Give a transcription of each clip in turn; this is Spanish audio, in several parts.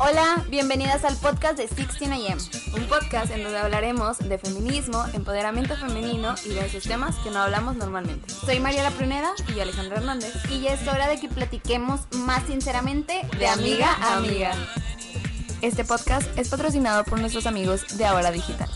Hola, bienvenidas al podcast de 16am, un podcast en donde hablaremos de feminismo, empoderamiento femenino y de esos temas que no hablamos normalmente. Soy Mariela Pruneda y yo Alejandra Hernández y ya es hora de que platiquemos más sinceramente de amiga a amiga. Este podcast es patrocinado por nuestros amigos de Ahora Digital.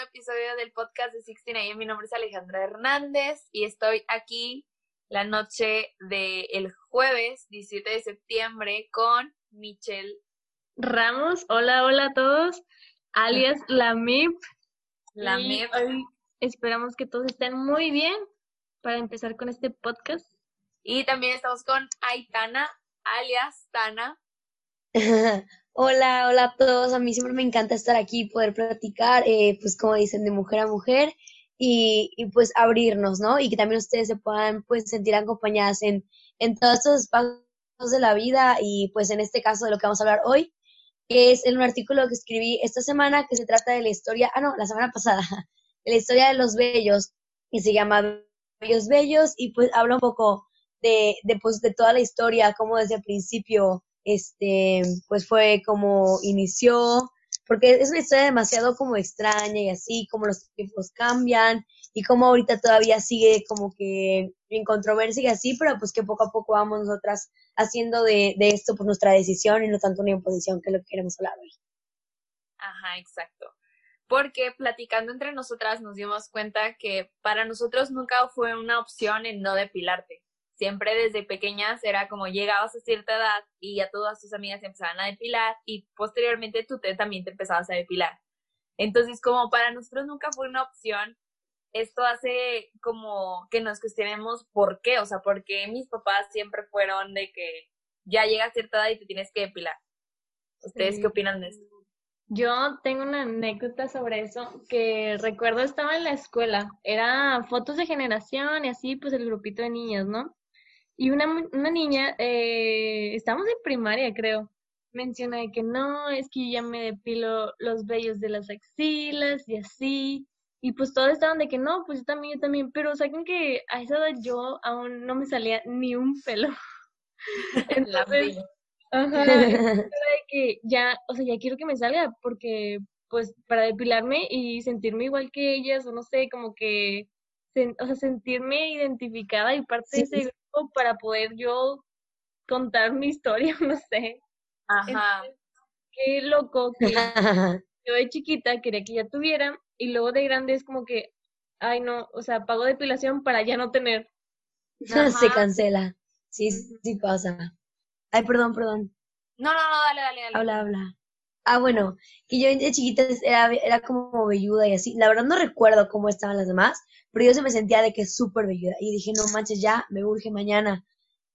Nuevo episodio del podcast de 16 Mi nombre es Alejandra Hernández y estoy aquí la noche del jueves 17 de septiembre con Michelle Ramos. Hola, hola a todos, alias la MIP. La MIP. esperamos que todos estén muy bien para empezar con este podcast. Y también estamos con Aitana, alias Tana. Hola, hola a todos. A mí siempre me encanta estar aquí, poder platicar, eh, pues como dicen, de mujer a mujer y, y, pues abrirnos, ¿no? Y que también ustedes se puedan pues sentir acompañadas en, en todos estos espacios de la vida y pues en este caso de lo que vamos a hablar hoy, que es en un artículo que escribí esta semana que se trata de la historia, ah no, la semana pasada, de la historia de los bellos, que se llama Bellos Bellos y pues habla un poco de, de, pues, de toda la historia, como desde el principio este, pues fue como inició, porque es una historia demasiado como extraña y así, como los tiempos cambian y como ahorita todavía sigue como que en controversia y así, pero pues que poco a poco vamos nosotras haciendo de, de esto pues nuestra decisión y no tanto una imposición que es lo que queremos hablar hoy. Ajá, exacto. Porque platicando entre nosotras nos dimos cuenta que para nosotros nunca fue una opción en no depilarte siempre desde pequeñas era como llegabas a cierta edad y ya todas tus amigas empezaban a depilar y posteriormente tú también te empezabas a depilar. Entonces, como para nosotros nunca fue una opción, esto hace como que nos cuestionemos por qué, o sea, porque mis papás siempre fueron de que ya llega a cierta edad y te tienes que depilar. ¿Ustedes qué opinan de esto? Yo tengo una anécdota sobre eso que recuerdo estaba en la escuela, era fotos de generación y así pues el grupito de niñas, ¿no? Y una, una niña, eh, estamos en primaria, creo, menciona de que no, es que ya me depilo los vellos de las axilas y así. Y pues todos estaban de que no, pues yo también, yo también. Pero saben que a esa edad yo aún no me salía ni un pelo. Entonces, ajá, de que ya, o sea, ya quiero que me salga porque pues para depilarme y sentirme igual que ellas, o no sé, como que, o sea, sentirme identificada y parte de ese para poder yo contar mi historia, no sé. Ajá. qué loco que yo de chiquita quería que ya tuviera y luego de grande es como que, ay no, o sea, pago depilación para ya no tener. Se cancela. Sí, sí pasa. Ay, perdón, perdón. No, no, no, dale, dale, dale. Habla, habla. Ah, bueno, que yo de chiquita era, era como velluda y así. La verdad no recuerdo cómo estaban las demás, pero yo se me sentía de que súper velluda. Y dije, no manches, ya, me urge mañana.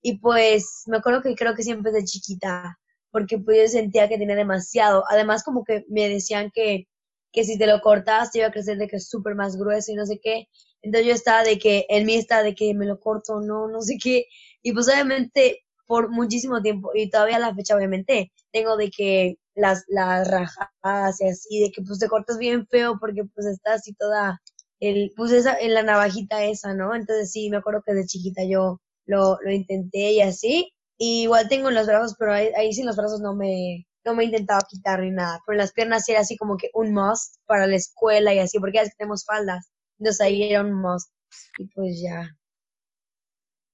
Y pues me acuerdo que creo que siempre de chiquita, porque pues yo sentía que tenía demasiado. Además como que me decían que, que si te lo cortas te iba a crecer de que es súper más grueso y no sé qué. Entonces yo estaba de que, en mí está de que me lo corto, no, no sé qué. Y pues obviamente por muchísimo tiempo, y todavía a la fecha obviamente, tengo de que las, las rajadas y así, de que pues te cortas bien feo porque pues está así toda el, pues esa, en la navajita esa, ¿no? Entonces sí, me acuerdo que de chiquita yo lo, lo intenté y así. Y igual tengo en los brazos, pero ahí, ahí sí los brazos no me, no me he intentado quitar ni nada. Pero en las piernas era así como que un must para la escuela y así, porque ya tenemos faldas. Entonces ahí era un must. Y pues ya.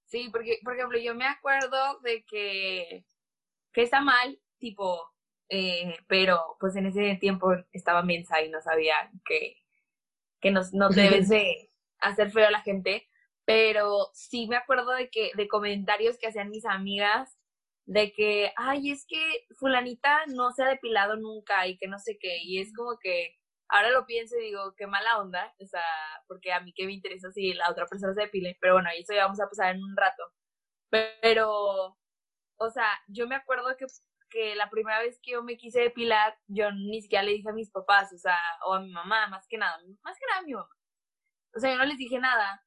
Sí, porque, por ejemplo, yo me acuerdo de que, que está mal, tipo, eh, pero pues en ese tiempo estaba mensa y no sabía que que nos, no debes de hacer feo a la gente, pero sí me acuerdo de que, de comentarios que hacían mis amigas, de que, ay, es que fulanita no se ha depilado nunca y que no sé qué, y es como que ahora lo pienso y digo, qué mala onda, o sea, porque a mí qué me interesa si la otra persona se depile, pero bueno, eso ya vamos a pasar en un rato. Pero, o sea, yo me acuerdo que que la primera vez que yo me quise depilar, yo ni siquiera le dije a mis papás, o sea, o a mi mamá, más que nada, más que nada a mi mamá. O sea, yo no les dije nada.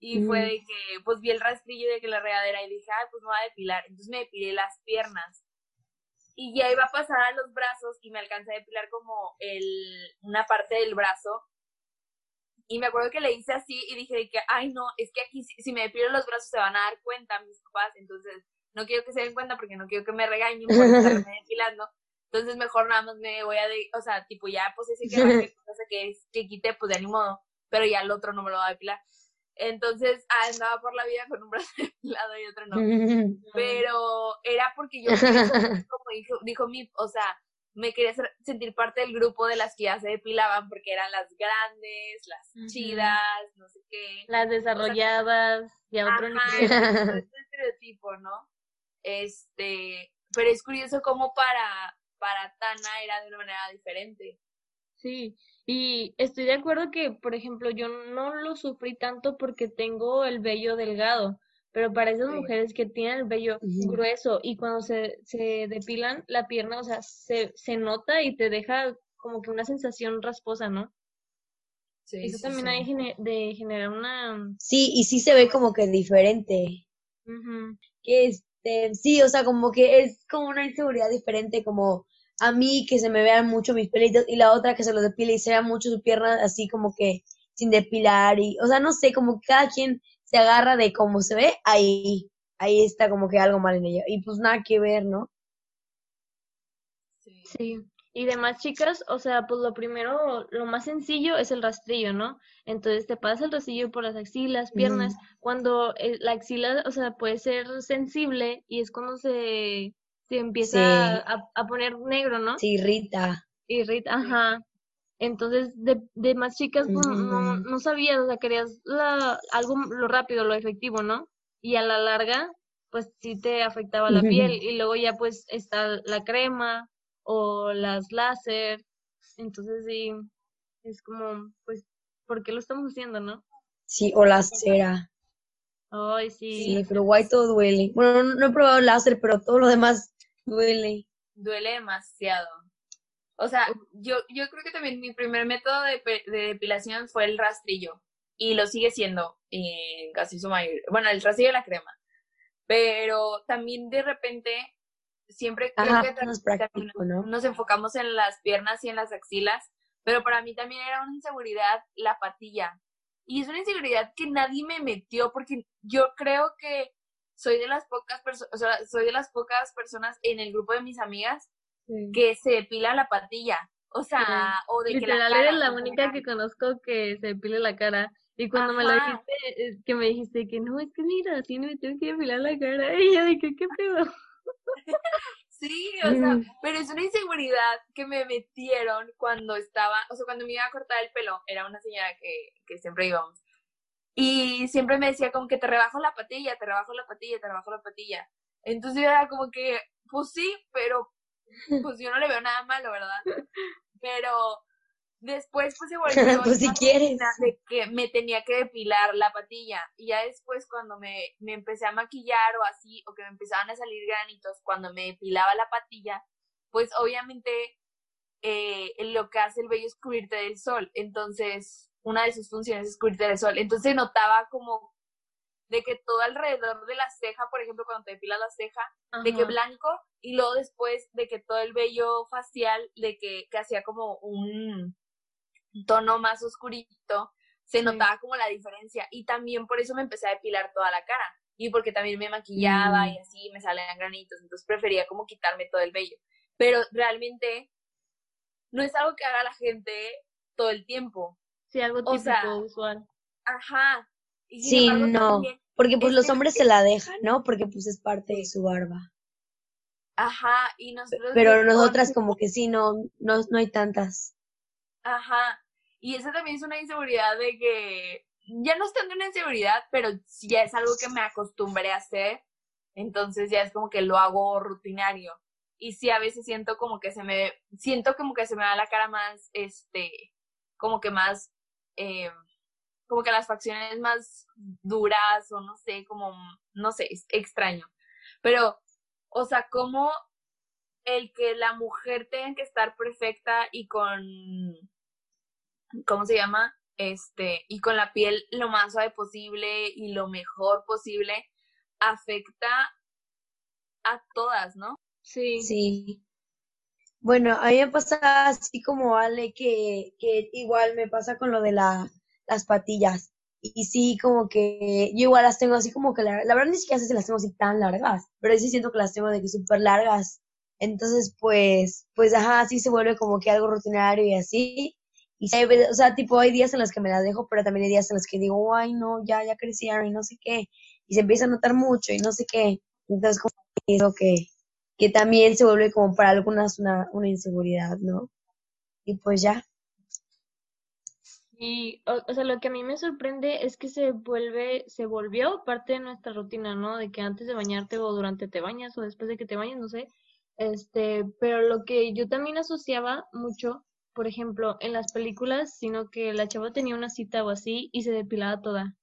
Y fue de que, pues vi el rastrillo de que la regadera y dije, ay, pues me voy a depilar. Entonces me depilé las piernas. Y ya iba a pasar a los brazos y me alcancé a depilar como el, una parte del brazo. y me acuerdo que le hice así y dije que, ay no, es que aquí si, me depilo los brazos se van a dar cuenta mis papás, entonces no quiero que se den cuenta porque no quiero que me regañen por estarme depilando. Entonces mejor nada más me voy a, de, o sea, tipo ya pues ese que, que, que quité, pues de ni modo, pero ya el otro no me lo va a depilar. Entonces ah, andaba por la vida con un brazo depilado y otro no. Pero era porque yo, como dijo, dijo mi, o sea, me quería sentir parte del grupo de las que ya se depilaban porque eran las grandes, las chidas, no sé qué. Las desarrolladas, y a otro nivel. Este estereotipo, ¿no? Este, pero es curioso cómo para, para Tana era de una manera diferente. Sí, y estoy de acuerdo que, por ejemplo, yo no lo sufrí tanto porque tengo el vello delgado, pero para esas mujeres que tienen el vello grueso y cuando se, se depilan la pierna, o sea, se, se nota y te deja como que una sensación rasposa, ¿no? Sí, Eso también hay de generar una... Sí, y sí se ve como que diferente. Que este, sí, o sea, como que es como una inseguridad diferente, como a mí que se me vean mucho mis pelitos y la otra que se lo depile y se vea mucho su pierna así como que sin depilar y, o sea, no sé, como que cada quien se agarra de cómo se ve, ahí, ahí está como que algo mal en ella. Y pues nada que ver, ¿no? Sí. sí. Y demás chicas, o sea, pues lo primero, lo más sencillo es el rastrillo, ¿no? Entonces te pasas el rastrillo por las axilas, piernas, cuando eh, la axila, o sea, puede ser sensible y es cuando se, se empieza a, a, poner negro, ¿no? Se irrita. Irrita, ajá. Entonces, de, de más chicas pues, no, no, sabías, o sea, querías la, algo lo rápido, lo efectivo, ¿no? Y a la larga, pues sí te afectaba la piel. Y luego ya pues está la crema o las láser. Entonces sí, es como, pues, ¿por qué lo estamos haciendo, no? Sí, o la cera. Ay, sí. Sí, pero guay todo duele. Bueno, no, no he probado láser, pero todo lo demás duele. Duele demasiado. O sea, yo, yo creo que también mi primer método de, depilación fue el rastrillo. Y lo sigue siendo en casi su mayoría. Bueno, el rastrillo y la crema. Pero también de repente, siempre creo que nos enfocamos en las piernas y en las axilas. Pero para mí también era una inseguridad la patilla. Y es una inseguridad que nadie me metió porque yo creo que soy de las pocas personas, o sea, soy de las pocas personas en el grupo de mis amigas que se depila la patilla. O sea, o de que la cara, eres la única que conozco que se depile la cara. Y cuando me lo dijiste, eh, que me dijiste que no, es que mira, tiene, me tengo que depilar la cara. Y yo dije, ¿qué pedo? sí, o sea, mm. pero es una inseguridad que me metieron cuando estaba, o sea, cuando me iba a cortar el pelo, era una señora que, que siempre íbamos. Y siempre me decía como que te rebajo la patilla, te rebajo la patilla, te rebajo la patilla. Entonces yo era como que, pues sí, pero pues yo no le veo nada malo, ¿verdad? Pero después pues se volvió pues si quieres. de que me tenía que depilar la patilla. Y ya después cuando me, me empecé a maquillar o así o que me empezaban a salir granitos cuando me depilaba la patilla pues obviamente eh, lo que hace el vello es cubrirte del sol. Entonces una de sus funciones es cubrirte del sol. Entonces notaba como de que todo alrededor de la ceja, por ejemplo, cuando te depilas la ceja, de que blanco, y luego después de que todo el vello facial, de que, que hacía como un tono más oscurito, se notaba como la diferencia. Y también por eso me empecé a depilar toda la cara. Y porque también me maquillaba mm. y así me salían granitos. Entonces prefería como quitarme todo el vello. Pero realmente no es algo que haga la gente todo el tiempo. Sí, algo típico, usual. Ajá, sí, no, porque pues los hombres se la dejan, ¿no? Porque pues es parte de su barba. Ajá, y nosotros... Pero nosotras como que sí, no, no, no hay tantas. Ajá, y esa también es una inseguridad de que ya no es tanto una inseguridad, pero ya es algo que me acostumbré a hacer, entonces ya es como que lo hago rutinario. Y sí, a veces siento como que se me, siento como que se me da la cara más, este, como que más, eh, como que las facciones más duras o no sé, como, no sé, es extraño. Pero, o sea, como el que la mujer tenga que estar perfecta y con, ¿cómo se llama? Este, y con la piel lo más suave posible y lo mejor posible, afecta a todas, ¿no? Sí. Sí. Bueno, a mí me pasa así como Ale, que, que igual me pasa con lo de la las patillas. Y sí, como que yo igual las tengo así como que, la, la verdad ni siquiera sé si las tengo así tan largas, pero sí siento que las tengo de que súper largas. Entonces, pues, pues, ajá, así se vuelve como que algo rutinario y así. Y sí, o sea, tipo, hay días en los que me las dejo, pero también hay días en los que digo, ay, no, ya, ya crecieron y no sé qué. Y se empieza a notar mucho y no sé qué. Entonces, como que, que también se vuelve como para algunas una, una inseguridad, ¿no? Y pues ya. Y, o, o sea, lo que a mí me sorprende es que se vuelve, se volvió parte de nuestra rutina, ¿no? De que antes de bañarte o durante te bañas o después de que te bañas, no sé. Este, pero lo que yo también asociaba mucho, por ejemplo, en las películas, sino que la chava tenía una cita o así y se depilaba toda.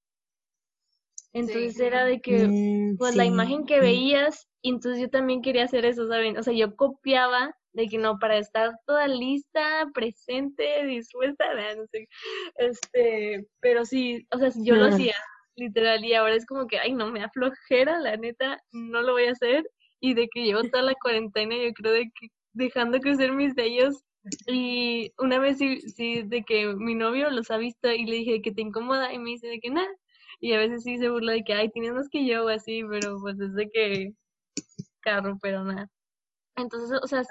Entonces era de que, Mm, pues la imagen que veías, y entonces yo también quería hacer eso, ¿saben? O sea, yo copiaba de que no, para estar toda lista, presente, dispuesta, no sé, este, pero sí, o sea, yo lo hacía, literal, y ahora es como que, ay, no, me da flojera, la neta, no lo voy a hacer, y de que llevo toda la cuarentena, yo creo de que dejando crecer mis vellos, y una vez sí, sí, de que mi novio los ha visto y le dije que te incomoda, y me dice de que nada, y a veces sí se burla de que, ay, tienes más que yo o así, pero pues es de que carro, pero nada. Entonces, o sea,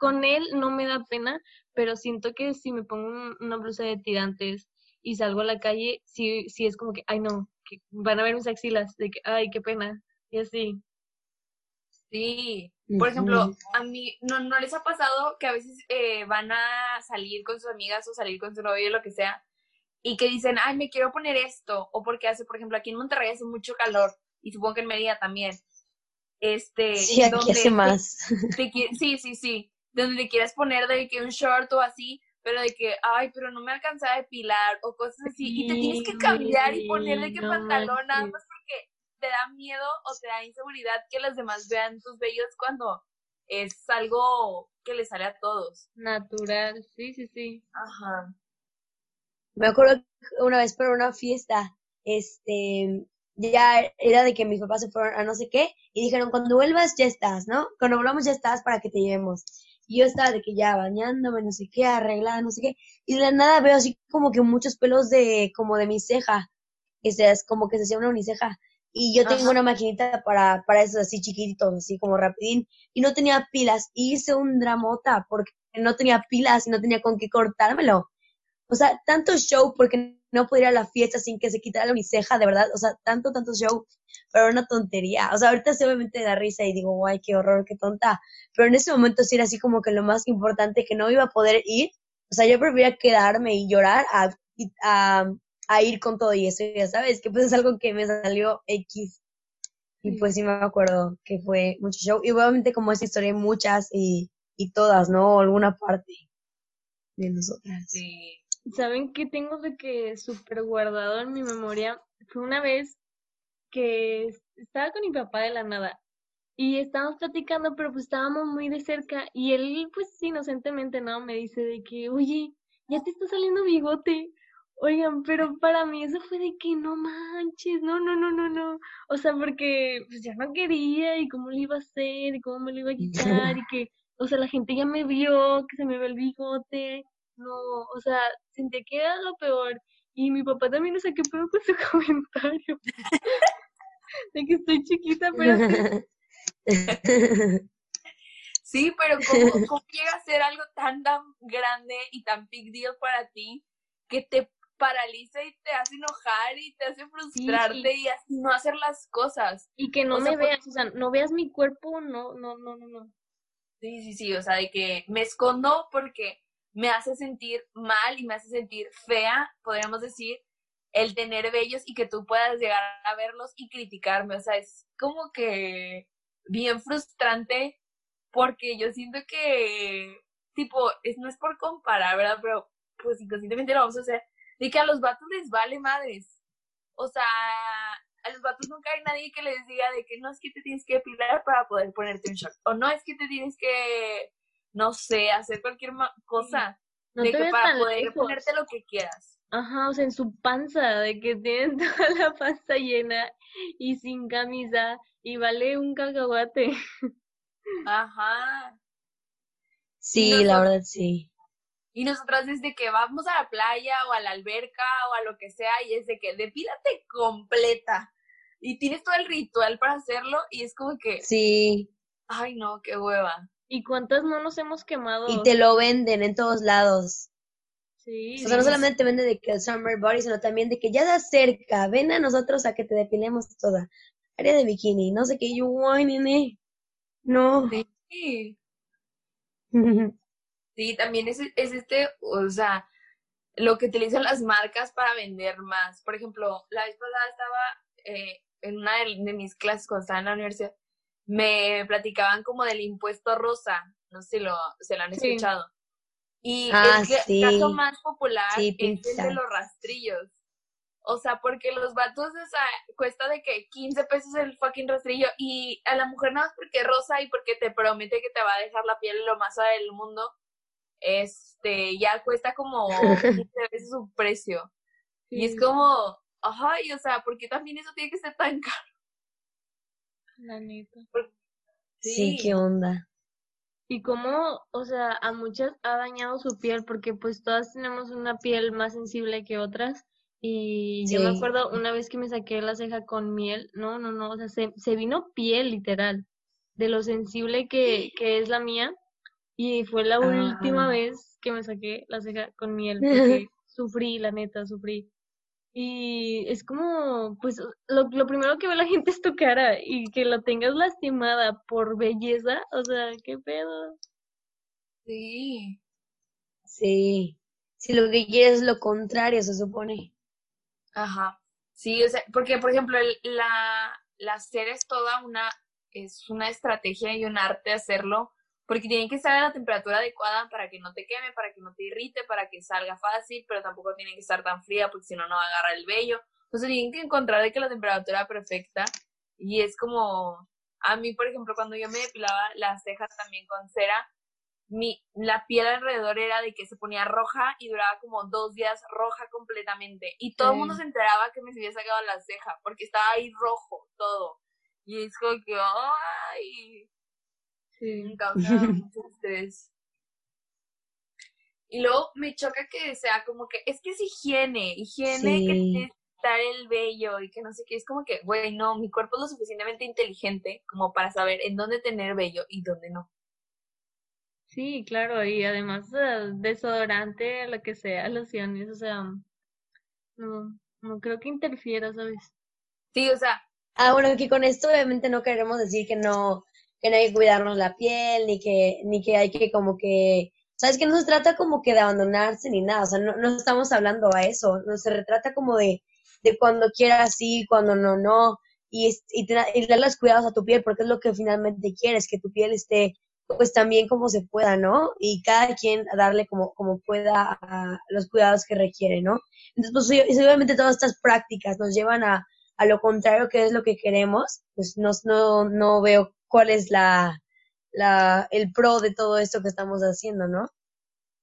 con él no me da pena, pero siento que si me pongo un- una blusa de tirantes y salgo a la calle, sí, sí es como que, ay, no, que van a ver mis axilas, de que, ay, qué pena, y así. Sí, por ejemplo, a mí, ¿no, no les ha pasado que a veces eh, van a salir con sus amigas o salir con su novio o lo que sea y que dicen, ay, me quiero poner esto? O porque hace, por ejemplo, aquí en Monterrey hace mucho calor y supongo que en Mérida también. Este, Sí, aquí donde hace más. te sí, sí, sí, donde te quieras poner de que un short o así, pero de que, ay, pero no me alcanza a depilar o cosas así, y te tienes que cambiar y poner de que no pantalón nada más porque te da miedo o te da inseguridad que los demás vean tus vellos cuando es algo que le sale a todos. Natural, sí, sí, sí. Ajá. Me acuerdo que una vez para una fiesta, este, ya era de que mis papás se fueron a no sé qué y dijeron, cuando vuelvas ya estás, ¿no? Cuando volvamos ya estás para que te llevemos. Y yo estaba de que ya bañándome, no sé qué, arreglada, no sé qué, y de la nada veo así como que muchos pelos de, como de mi ceja, que se, es como que se hacía una uniceja. Y yo tengo Ajá. una maquinita para, para esos así chiquititos, así como rapidín, y no tenía pilas, y hice un dramota porque no tenía pilas y no tenía con qué cortármelo. O sea, tanto show porque no podía ir a la fiesta sin que se quitara la uniceja, de verdad. O sea, tanto, tanto show, pero una tontería. O sea, ahorita sí obviamente da risa y digo, guay, qué horror, qué tonta. Pero en ese momento sí era así como que lo más importante, que no iba a poder ir. O sea, yo prefería quedarme y llorar a, a, a ir con todo y eso, ya sabes, que pues es algo que me salió X. Y pues sí me acuerdo que fue mucho show. Y obviamente como esa historia hay muchas y, y todas, ¿no? Alguna parte de nosotras. Sí. ¿Saben qué tengo de que súper guardado en mi memoria? Fue una vez que es- estaba con mi papá de la nada y estábamos platicando, pero pues estábamos muy de cerca y él pues inocentemente, ¿no? Me dice de que, oye, ya te está saliendo bigote. Oigan, pero para mí eso fue de que no manches, no, no, no, no, no. O sea, porque pues ya no quería y cómo lo iba a hacer y cómo me lo iba a quitar y que, o sea, la gente ya me vio, que se me ve el bigote. No, o sea, sentía que era lo peor. Y mi papá también, o sea, qué pedo con su comentario. De que estoy chiquita, pero sí. Pero ¿cómo, cómo llega a ser algo tan, tan grande y tan big deal para ti que te paraliza y te hace enojar y te hace frustrarte y así no hacer las cosas? Y que no O sea, me por- veas, o sea, no veas mi cuerpo, no, no, no, no, no. Sí, sí, sí, o sea, de que me escondo porque me hace sentir mal y me hace sentir fea, podríamos decir, el tener vellos y que tú puedas llegar a verlos y criticarme, o sea, es como que bien frustrante porque yo siento que, tipo, es, no es por comparar, ¿verdad? Pero pues inconscientemente lo vamos a hacer, de que a los vatos les vale madres. O sea, a los vatos nunca hay nadie que les diga de que no es que te tienes que depilar para poder ponerte un short. O no es que te tienes que, no sé, hacer cualquier cosa. No de te que para poder lejos. ponerte lo que quieras. Ajá, o sea, en su panza, de que tienen toda la panza llena y sin camisa y vale un cacahuate. Ajá. Sí, la verdad sí. Y nosotras desde que vamos a la playa o a la alberca o a lo que sea, y es de que depílate completa. Y tienes todo el ritual para hacerlo y es como que, Sí, ay no, qué hueva. ¿Y cuántas no nos hemos quemado? y te lo venden en todos lados. Sí, O sea, no solamente te venden de que el summer body, sino también de que ya de cerca, ven a nosotros a que te depilemos toda. Área de bikini, no sé qué, yo, ay, nene, no. Sí. Sí, también es, es este, o sea, lo que utilizan las marcas para vender más. Por ejemplo, la vez pasada estaba eh, en una de, de mis clases cuando estaba en la universidad, me platicaban como del impuesto rosa, no sé si lo, se lo han Sí. escuchado. Y Ah, el sí. caso más popular Sí, es el de los rastrillos. O sea, porque los vatos, o sea, cuesta de que 15 pesos el fucking rastrillo y a la mujer nada más porque es rosa y porque te promete que te va a dejar la piel lo más suave del mundo, este, ya cuesta como 15 veces su precio. Y es como, ay, o sea, ¿por qué también eso tiene que ser tan caro? la neta. Sí, qué onda. Y cómo, o sea, a muchas ha dañado su piel, porque pues todas tenemos una piel más sensible que otras. Y yo me acuerdo una vez que me saqué la ceja con miel, no, no, no, o sea, se, se vino piel literal, de lo sensible que, que es la mía. Y fue la última vez que me saqué la ceja con miel, porque sufrí, la neta, sufrí. Y es como, pues, lo, lo primero que ve la gente es tu cara y que la tengas lastimada por belleza, o sea, qué pedo. Sí. Sí. Si lo que quieres es lo contrario, se supone. Ajá. Sí, o sea, porque por ejemplo, el- la, la hacer es toda una, es una estrategia y un arte hacerlo, porque tiene que estar a la temperatura adecuada para que no te queme, para que no te irrite, para que salga fácil, pero tampoco tiene que estar tan fría porque si no, no va a agarrar el vello. Entonces tienen que encontrar de que la temperatura perfecta y es como, a mí, por ejemplo, cuando yo me depilaba las cejas también con cera, mi, la piel alrededor era de que se ponía roja y duraba como dos días roja completamente. Y todo el mundo se enteraba que me había sacado la ceja porque estaba ahí rojo todo. Y es como que, ¡ay! Sí. Me causa mucho estrés. Y luego me choca que sea como que, es que es higiene, higiene que Sí. tiene que estar el vello y que no sé qué. Es como que, güey, no, mi cuerpo es lo suficientemente inteligente como para saber en dónde tener vello y dónde no. Sí, claro, y además eh, desodorante, lo que sea, lociones, o sea, no, no creo que interfiera, ¿sabes? Sí, o sea, Ah, bueno, que con esto obviamente no queremos decir que no, que no hay que cuidarnos la piel, ni que, ni que hay que como que, sabes que no se trata como que de abandonarse ni nada, o sea, no, no estamos hablando a eso, no se retrata como de, de cuando quieras sí, cuando no, no, y, y, y darle los cuidados a tu piel, porque es lo que finalmente quieres, que tu piel esté pues también como se pueda, ¿no? Y cada quien darle como, como pueda los cuidados que requiere, ¿no? Entonces, pues obviamente todas estas prácticas nos llevan a, a lo contrario que es lo que queremos, pues no, no, no veo cuál es la, la, el pro de todo esto que estamos haciendo, ¿no?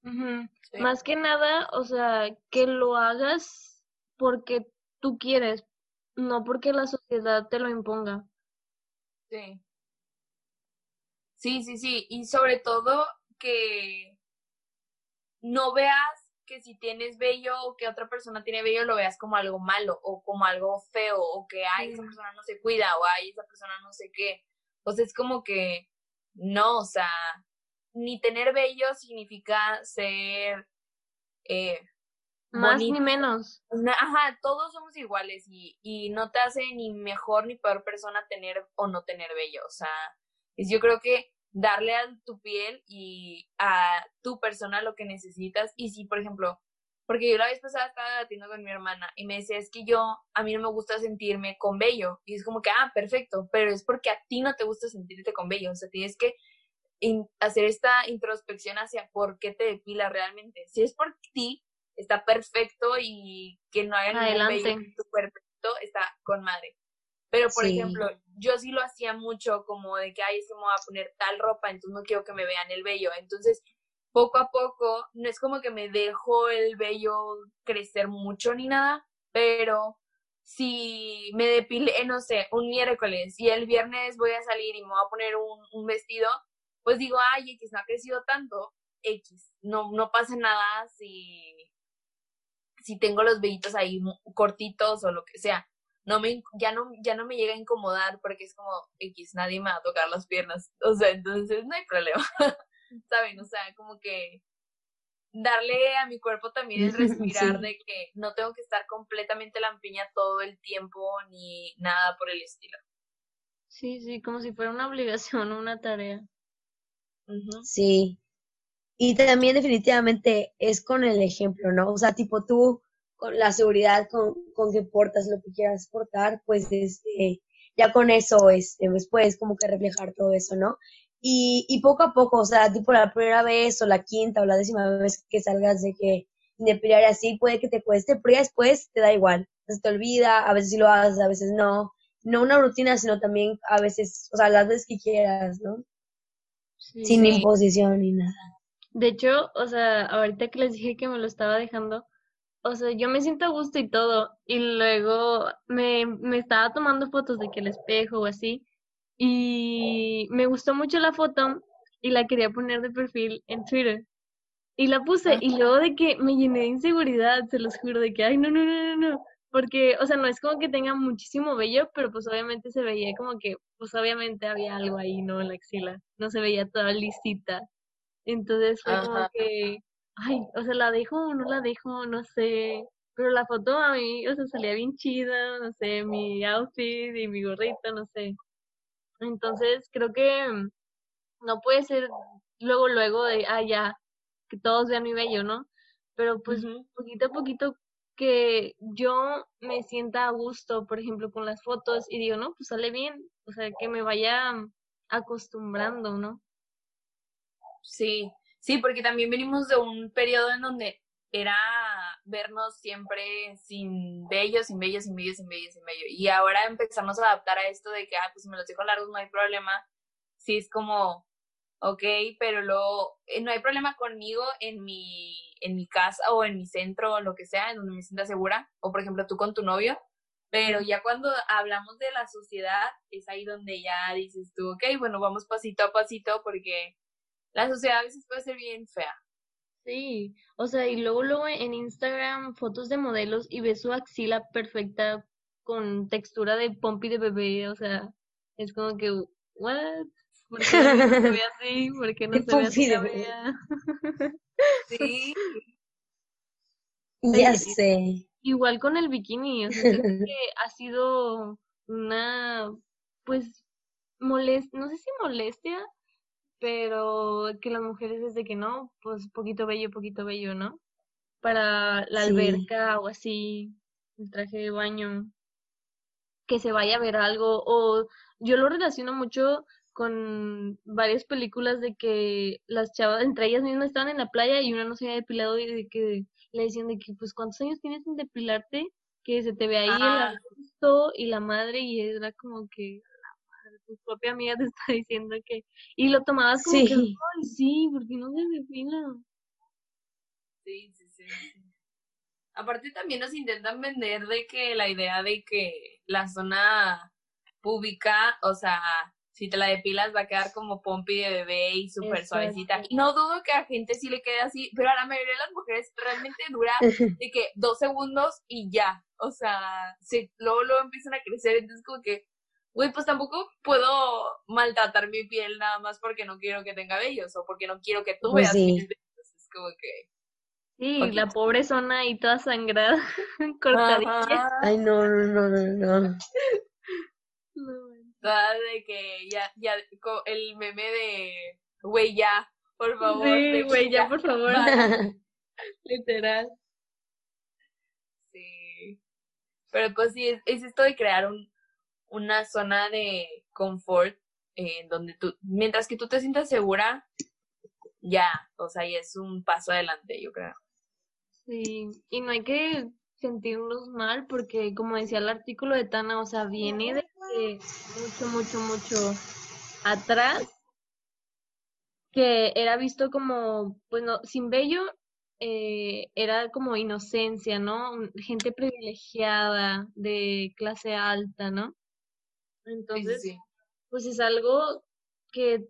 Sí. Más que nada, o sea, que lo hagas porque tú quieres, no porque la sociedad te lo imponga. Sí. Sí, sí, sí. Y sobre todo que no veas que si tienes vello o que otra persona tiene vello lo veas como algo malo o como algo feo o que ay, esa persona no se cuida o ay, esa persona no sé qué. O sea, es como que no, o sea, ni tener vello significa ser eh, Más ni menos. Ajá, todos somos iguales y, y no te hace ni mejor ni peor persona tener o no tener vello. O sea, es yo creo que darle a tu piel y a tu persona lo que necesitas. Y si, por ejemplo, porque yo la vez pasada estaba debatiendo con mi hermana y me decía, es que yo, a mí no me gusta sentirme con vello. Y es como que, ah, perfecto, pero es porque a ti no te gusta sentirte con vello. O sea, tienes que hacer esta introspección hacia por qué te depilas realmente. Si es por ti, está perfecto y que no haya ningún Adelante. en tu cuerpo, está con madre. Pero, por Sí. ejemplo, yo sí lo hacía mucho como de que, ay, es que me voy a poner tal ropa, entonces no quiero que me vean el vello. Entonces, poco a poco, no es como que me dejo el vello crecer mucho ni nada, pero si me depilé, no sé, un miércoles y el viernes voy a salir y me voy a poner un, un vestido, pues digo, ay, X no ha crecido tanto, X, no, no pasa nada si, si tengo los vellitos ahí cortitos o lo que sea. No me, ya no, ya no me llega a incomodar porque es como X, nadie me va a tocar las piernas. O sea, entonces no hay problema. ¿Saben? O sea, como que darle a mi cuerpo también el respirar de que no tengo que estar completamente lampiña todo el tiempo ni nada por el estilo. Sí, sí, como si fuera una obligación o una tarea. Sí. Y también definitivamente es con el ejemplo, ¿no? O sea, tipo tú, con la seguridad con, con que portas lo que quieras portar, pues este, ya con eso, este, después como que reflejar todo eso, ¿no? Y, y poco a poco, o sea, tipo la primera vez o la quinta o la décima vez que salgas de que depilar así, puede que te cueste, pero ya después te da igual. Se te olvida, a veces sí lo haces, a veces no. No una rutina, sino también a veces, o sea, las veces que quieras, ¿no? Sin imposición ni nada. De hecho, o sea, ahorita que les dije que me lo estaba dejando, o sea, yo me siento a gusto y todo, y luego me, me estaba tomando fotos de que el espejo o así, y me gustó mucho la foto y la quería poner de perfil en Twitter. Y la puse y luego de que me llené de inseguridad, se los juro, de que, ay, no, no, no, no, no. Porque, o sea, no es como que tenga muchísimo vello, pero pues obviamente se veía como que, pues obviamente había algo ahí, ¿no? En la axila. No se veía toda lisita. Entonces fue como que, ay, o sea, la dejo o no la dejo, no sé. Pero la foto a mí, o sea, salía bien chida, no sé, mi outfit y mi gorrito, no sé. Entonces, creo que mm, no puede ser luego, luego de, ah, ya, que todos vean mi bello, ¿no? Pero pues poquito a poquito que yo me sienta a gusto, por ejemplo, con las fotos y digo, no, pues sale bien, o sea, que me vaya acostumbrando, ¿no? Sí, sí, porque también venimos de un periodo en donde era vernos siempre sin vello, sin vello, sin vello, sin vello, sin vello. Y ahora empezamos a adaptar a esto de que, ah, pues si me los dejo largos no hay problema. Sí, es como, ok, pero luego eh, no hay problema conmigo en mi, en mi casa o en mi centro o lo que sea, en donde me sienta segura. O por ejemplo, tú con tu novio. Pero ya cuando hablamos de la sociedad, es ahí donde ya dices tú, ok, bueno, vamos pasito a pasito porque la sociedad a veces puede ser bien fea. Sí, o sea, y luego luego en Instagram fotos de modelos y ves su axila perfecta con textura de pompi de bebé, o sea, es como que, what? ¿Por qué no se ve así? ¿Por qué no se ve así? sí. Ya sé. Igual con el bikini, o sea, creo que ha sido una, pues, molest, no sé si molestia, pero que las mujeres desde que no, pues poquito bello, poquito bello, ¿no? Para la alberca o así, el traje de baño, que se vaya a ver algo, o yo lo relaciono mucho con varias películas de que las chavas, entre ellas mismas estaban en la playa y una no se había depilado y de que le decían de que pues cuántos años tienes sin depilarte, que se te ve ahí el arbusto y la madre y era como que tu propia amiga te está diciendo que... Y lo tomabas como que, ay, sí, porque no se depila. Sí, sí, sí, Aparte también nos intentan vender de que la idea de que la zona pública, o sea, si te la depilas va a quedar como pompi de bebé y súper suavecita. Y no dudo que a gente sí le quede así, pero a la mayoría de las mujeres realmente dura de que dos segundos y ya. O sea, si luego, luego empiezan a crecer, entonces como que güey, pues tampoco puedo maltratar mi piel nada más porque no quiero que tenga vellos o porque no quiero que tú pues veas mis vellos. Es como que... Sí, la pobre zona ahí toda sangrada, cortadilla. Ay, no, no, no, no, no. Toda de que ya, ya, el meme de, güey, ya, por favor. Sí, güey, ya, por favor. Literal. Sí. Pero pues sí, es, es esto de crear un, una zona de confort en donde tú, mientras que tú te sientas segura, ya, o sea, ya es un paso adelante, yo creo. Sí, y no hay que sentirnos mal porque, como decía el artículo de Tana, o sea, viene de mucho, mucho, mucho atrás que era visto como, pues no, sin bello, eh, era como inocencia, ¿no? Gente privilegiada de clase alta, ¿no? Entonces, pues es algo que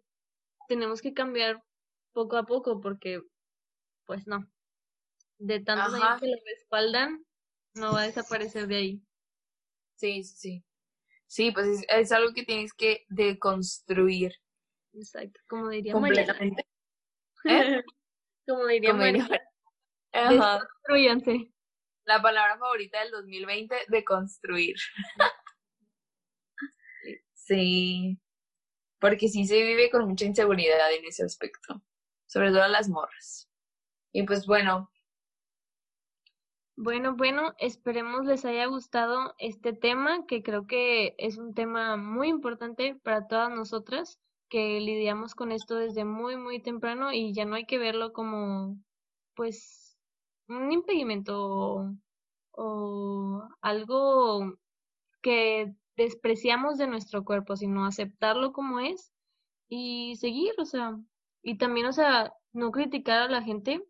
tenemos que cambiar poco a poco, porque pues no. De tantos Ajá. años que lo respaldan, no va a desaparecer de ahí. Sí, sí, sí. Pues es, es algo que tienes que deconstruir Exacto, como diría completamente. ¿Eh? Como diría Como diría- Mariana, Ajá. La palabra favorita del 2020, deconstruir. Sí, porque sí se vive con mucha inseguridad en ese aspecto, sobre todo las morras. Y pues bueno, Bueno, bueno, esperemos les haya gustado este tema, que creo que es un tema muy importante para todas nosotras, que lidiamos con esto desde muy, muy temprano y ya no hay que verlo como, pues, un impedimento o, o algo que despreciamos de nuestro cuerpo, sino aceptarlo como es y seguir, o sea, y también, o sea, no criticar a la gente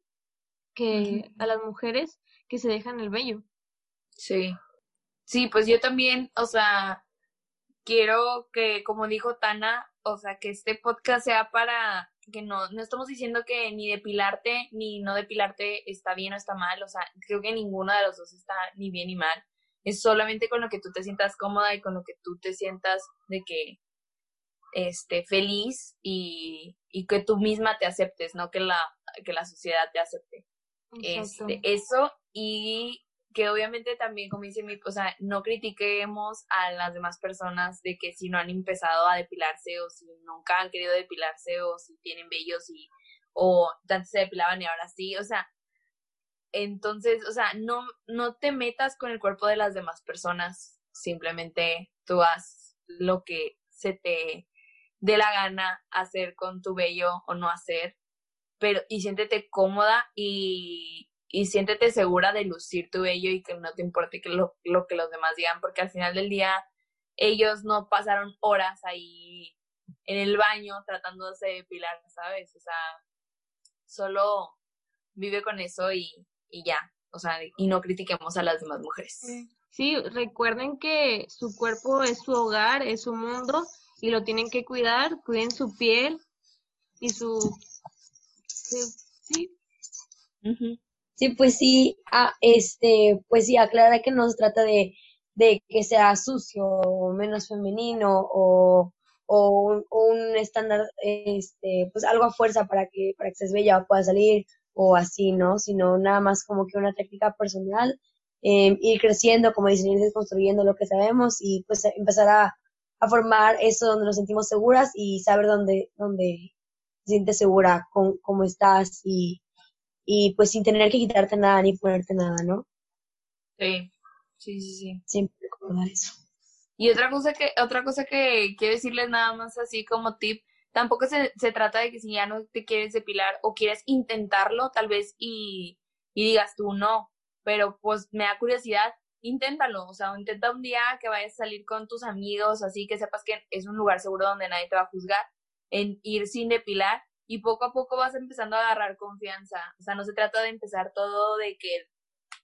que, a las mujeres que se dejan el vello. sí. Sí, pues yo también, o sea, quiero que, como dijo Tana, o sea, que este podcast sea para que no, no estamos diciendo que ni depilarte ni no depilarte está bien o está mal, o sea, creo que ninguno de los dos está ni bien ni mal. Es solamente con lo que tú te sientas cómoda y con lo que tú te sientas de que este feliz y, y que tú misma te aceptes, no que la, que la sociedad te acepte. Exacto. Este, eso y que obviamente también, como dice mi, o sea, no critiquemos a las demás personas de que si no han empezado a depilarse o si nunca han querido depilarse o si tienen vellos y o antes se depilaban y ahora sí, o sea, entonces, o sea, no no te metas con el cuerpo de las demás personas, simplemente tú haz lo que se te dé la gana hacer con tu vello o no hacer pero y siéntete cómoda y, y siéntete segura de lucir tu vello y que no te importe que lo, lo que los demás digan, porque al final del día ellos no pasaron horas ahí en el baño tratándose de depilar, ¿sabes? O sea, solo vive con eso y, y ya, o sea, y no critiquemos a las demás mujeres. Sí, recuerden que su cuerpo es su hogar, es su mundo y lo tienen que cuidar, cuiden su piel y su... Sí, sí, pues sí, ah, este, pues sí, aclara que no se trata de, de que sea sucio o menos femenino o, o un, un estándar, este, pues algo a fuerza para que, para que seas bella o pueda salir o así, ¿no? Sino nada más como que una técnica personal, eh, ir creciendo, como dicen, ir construyendo lo que sabemos y pues empezar a, a formar eso donde nos sentimos seguras y saber dónde, dónde te sientes segura con cómo estás y y pues sin tener que quitarte nada ni ponerte nada, ¿no? Sí, sí, sí, sí. Siempre recordar eso. Y otra cosa que, otra cosa que quiero decirles nada más así como tip, tampoco se, se trata de que si ya no te quieres depilar o quieres intentarlo, tal vez y, y digas tú no, pero pues me da curiosidad, inténtalo, o sea, intenta un día que vayas a salir con tus amigos, así que sepas que es un lugar seguro donde nadie te va a juzgar, en ir sin depilar y poco a poco vas empezando a agarrar confianza, o sea, no se trata de empezar todo de que,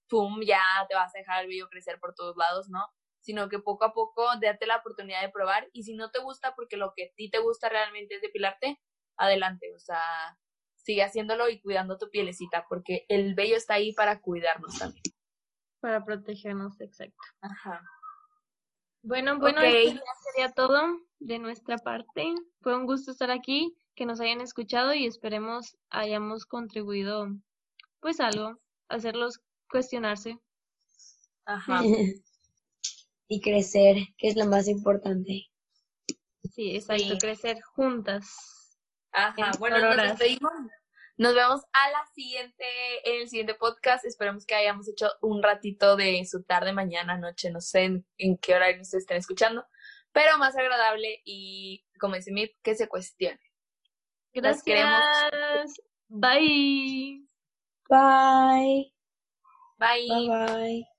pum, ya te vas a dejar el vello crecer por todos lados, ¿no? Sino que poco a poco date la oportunidad de probar y si no te gusta porque lo que a ti te gusta realmente es depilarte, adelante, o sea, sigue haciéndolo y cuidando tu pielecita porque el vello está ahí para cuidarnos también. para protegernos, exacto. Ajá. Bueno, bueno, esto ya sería todo de nuestra parte. Fue un gusto estar aquí, que nos hayan escuchado y esperemos hayamos contribuido pues algo, hacerlos cuestionarse. Ajá. y crecer, que es lo más importante. Sí, exacto, Sí. crecer juntas. Ajá. En Bueno, nos despedimos. Nos vemos a la siguiente, en el siguiente podcast. Esperemos que hayamos hecho un ratito de su tarde, mañana, noche, no sé en, en qué horario se estén escuchando, pero más agradable y, como dice Mip, que se cuestione. Las queremos. Gracias. Bye. Bye. Bye. Bye bye.